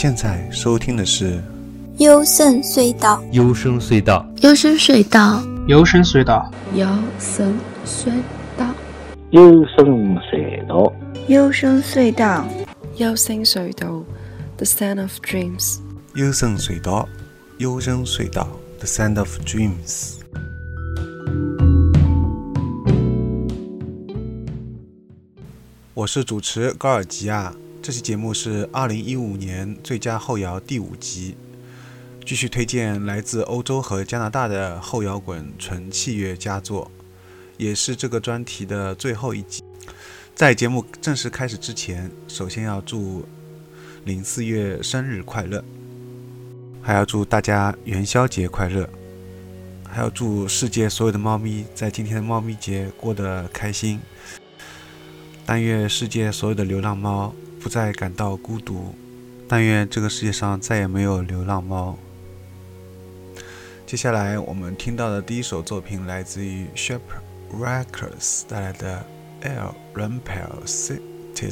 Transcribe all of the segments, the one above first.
现在收听的是幽深隧道，幽深隧道，幽深隧道，幽深隧道，幽深隧道，幽深隧道，幽深隧道，幽深隧道，The Sound of Dreams。幽深隧道，幽深隧道，The Sound of Dreams。我是主持高尔基亚。这期节目是二零一五年最佳后摇第五集，继续推荐来自欧洲和加拿大的后摇滚纯器乐佳作，也是这个专题的最后一集。在节目正式开始之前，首先要祝林四月生日快乐，还要祝大家元宵节快乐，还要祝世界所有的猫咪在今天的猫咪节过得开心。但愿世界所有的流浪猫。不再感到孤独，但愿这个世界上再也没有流浪猫。接下来我们听到的第一首作品来自于 Shepherd Records 带来的《El Rampel City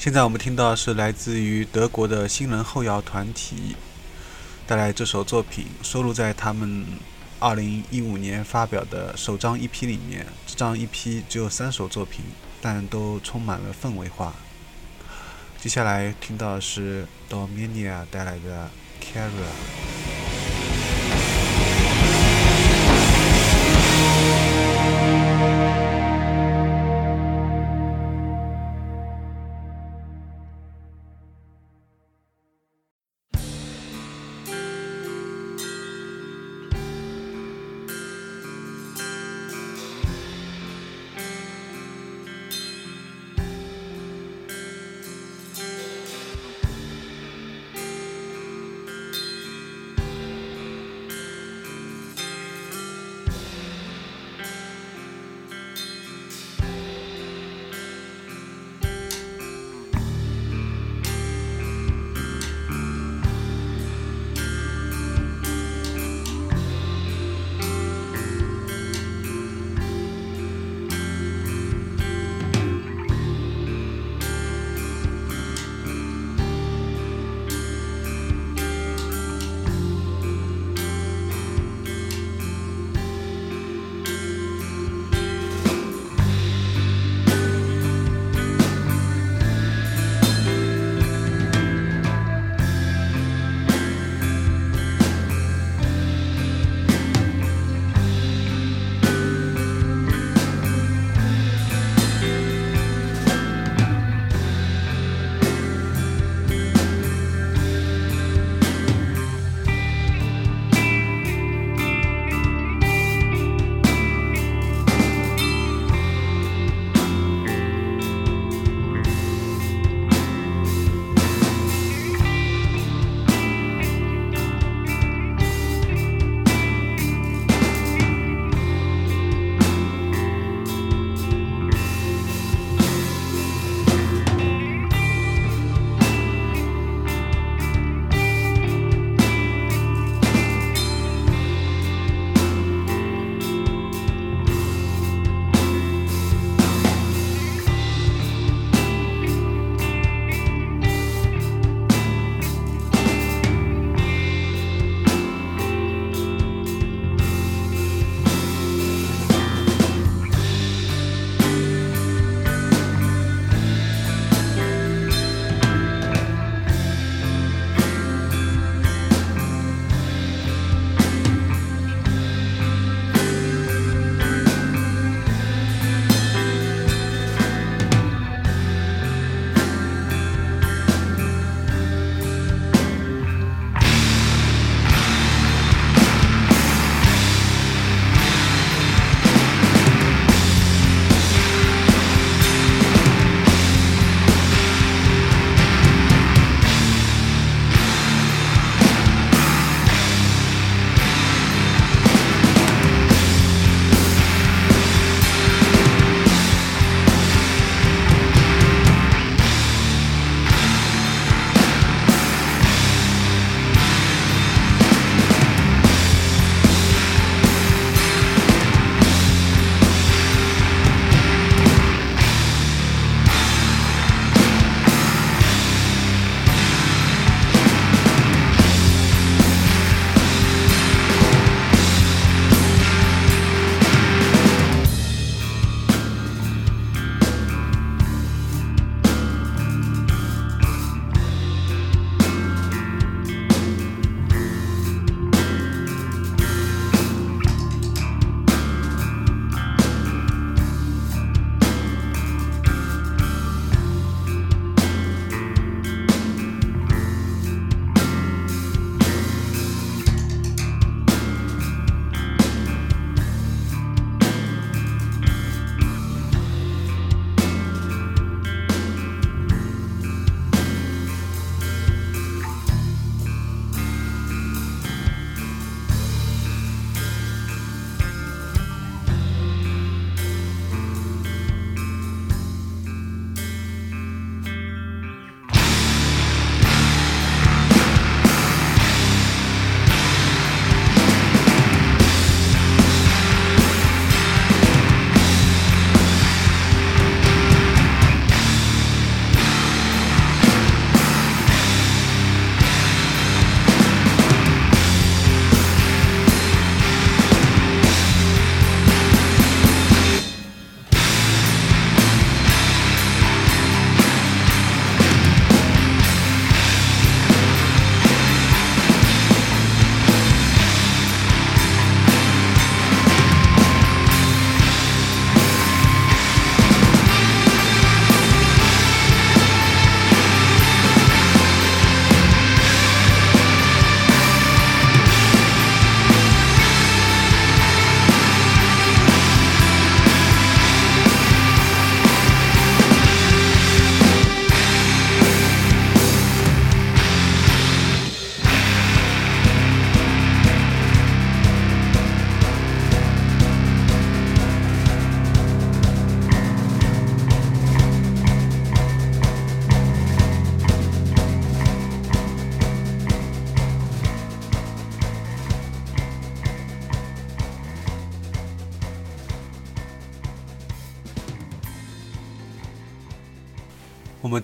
现在我们听到是来自于德国的新人后摇团体带来这首作品，收录在他们2015年发表的首张 EP 里面。这张 EP 只有三首作品，但都充满了氛围化。接下来听到的是 Dominia 带来的 Carrier。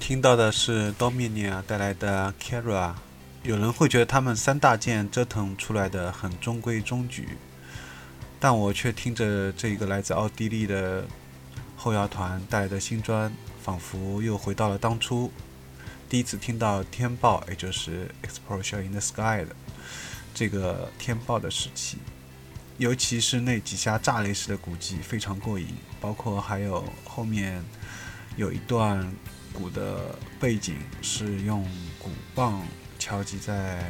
听到的是 Dominia 带来的 Kara。有人会觉得他们三大件折腾出来的很中规中矩，但我却听着这一个来自奥地利的后摇团带来的新专，仿佛又回到了当初第一次听到天爆，也就是 Explosion in the Sky 的这个天爆的时期。尤其是那几下炸雷式的鼓击非常过瘾，包括还有后面有一段鼓的背景是用鼓棒。敲击在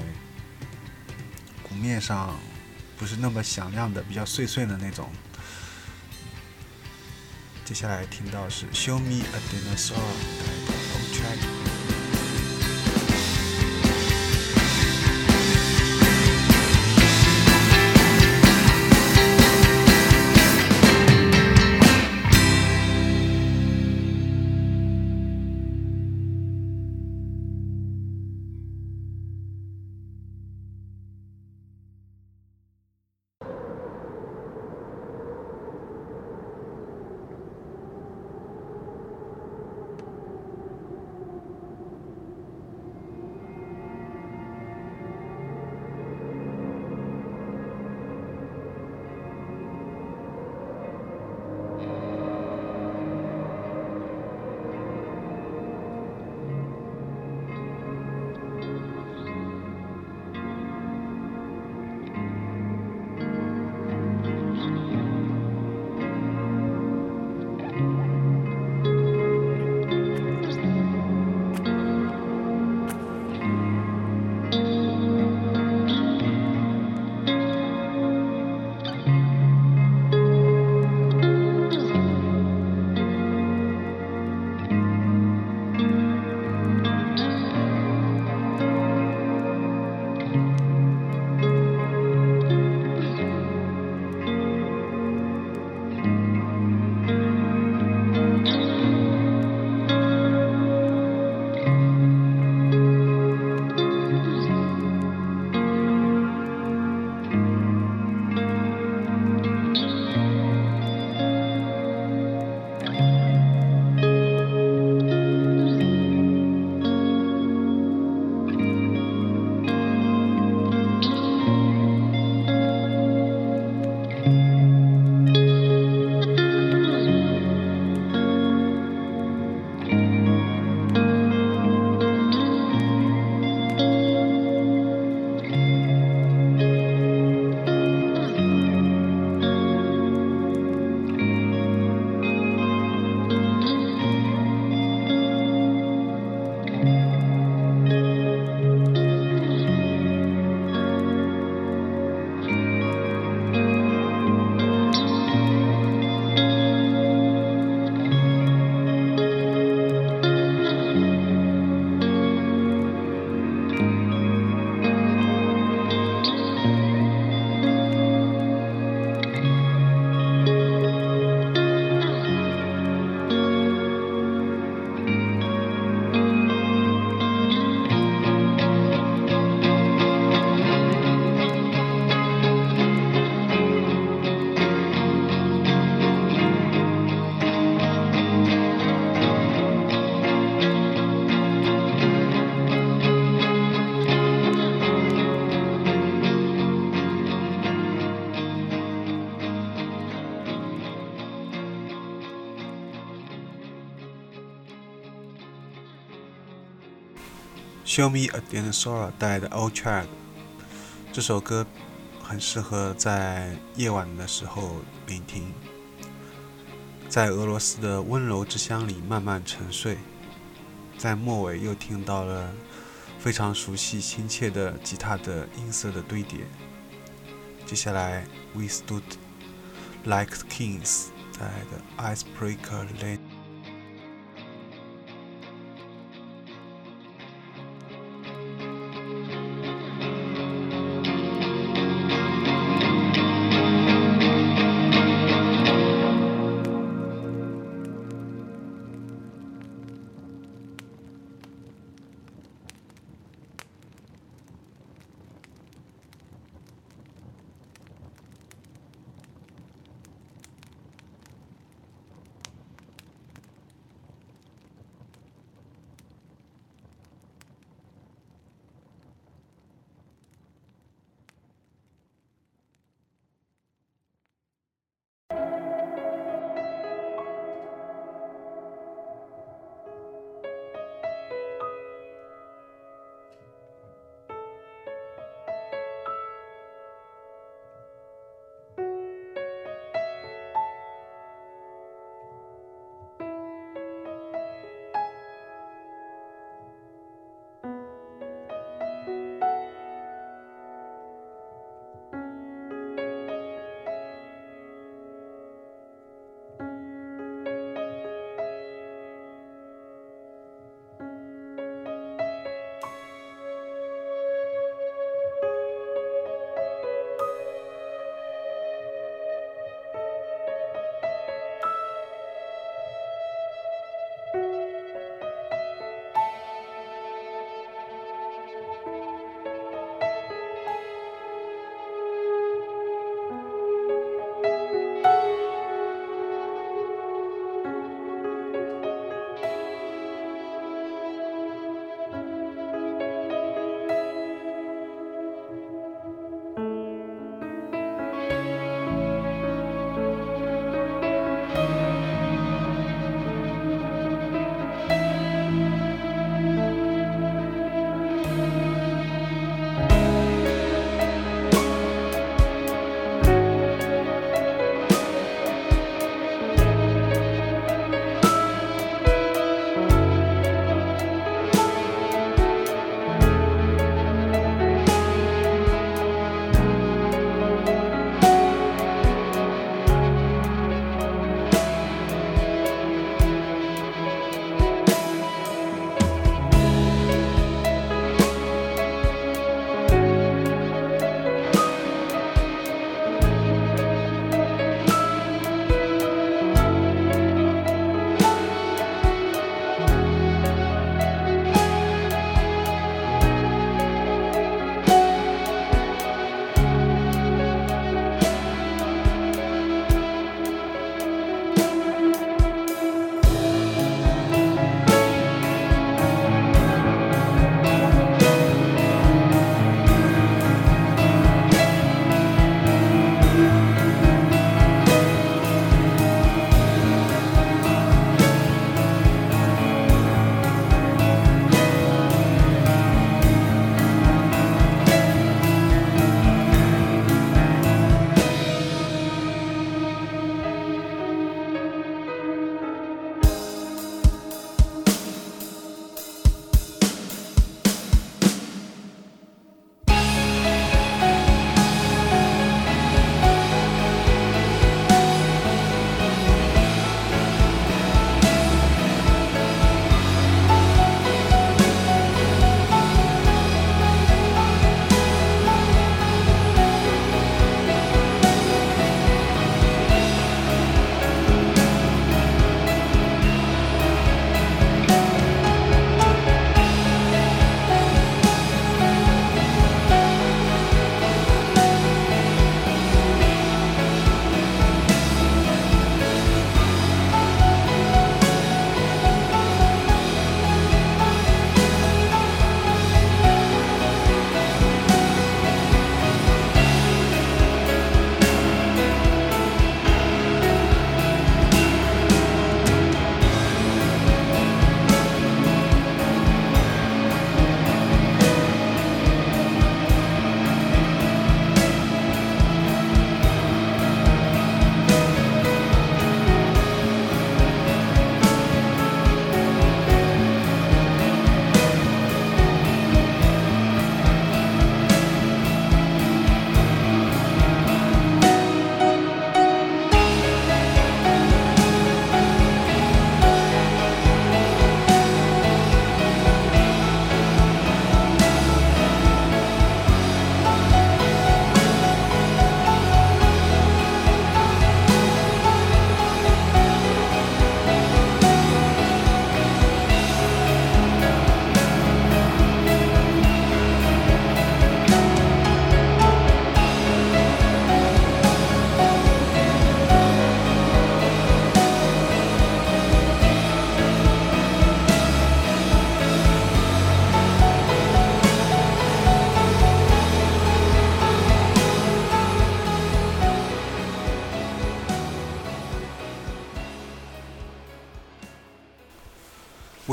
鼓面上，不是那么响亮的，比较碎碎的那种。接下来听到是《Show Me a Dinosaur》的 track。Show Me a Dinosaur 带的 Old Track，这首歌很适合在夜晚的时候聆听，在俄罗斯的温柔之乡里慢慢沉睡。在末尾又听到了非常熟悉亲切的吉他的音色的堆叠。接下来 We Stood Like Kings 带的 Icebreaker Lane。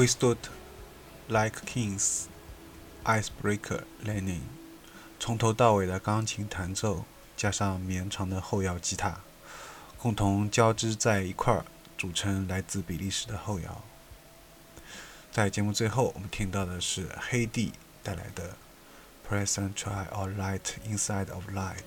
We stood like kings, icebreaker Lenin。从头到尾的钢琴弹奏，加上绵长的后摇吉他，共同交织在一块儿，组成来自比利时的后摇。在节目最后，我们听到的是黑帝带来的《Present Try All Light Inside of Light》。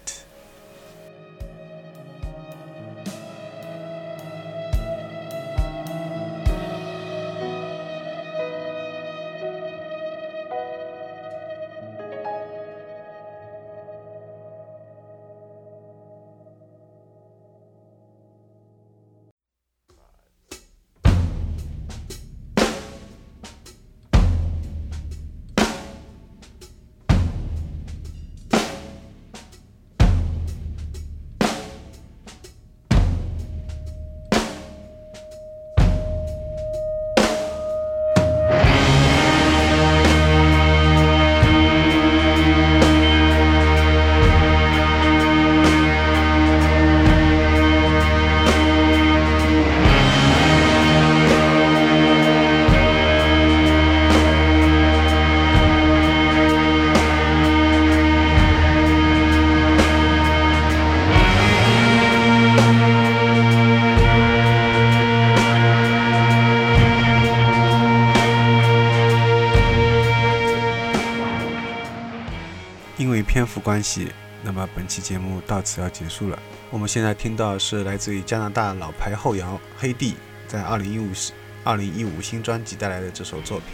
系，那么本期节目到此要结束了。我们现在听到是来自于加拿大老牌后摇黑帝在2015 2015新专辑带来的这首作品。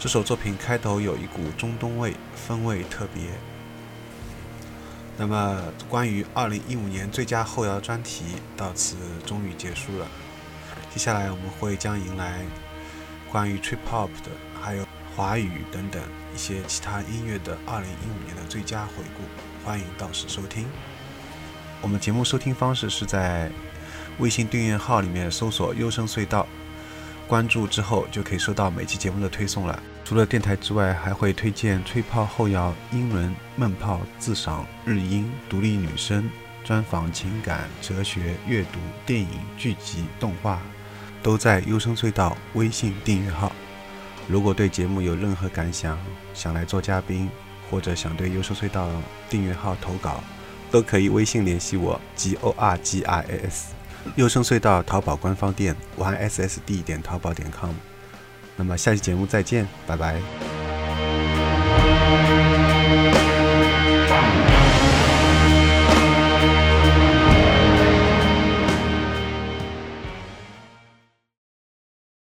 这首作品开头有一股中东味，风味特别。那么关于2015年最佳后摇专题到此终于结束了。接下来我们会将迎来关于 trip hop 的，还有华语等等一些其他音乐的2015年的最佳回顾，欢迎到时收听。我们节目收听方式是在微信订阅号里面搜索“优声隧道”，关注之后就可以收到每期节目的推送了。除了电台之外，还会推荐吹泡后摇、英伦闷泡、自赏、日音、独立女声、专访、情感、哲学、阅读、电影、剧集、动画，都在优声隧道微信订阅号。如果对节目有任何感想，想来做嘉宾，或者想对优胜隧道订阅号投稿，都可以微信联系我，g o r g i s。优胜隧道淘宝官方店 y s s d 点淘宝点 com。那么下期节目再见，拜拜。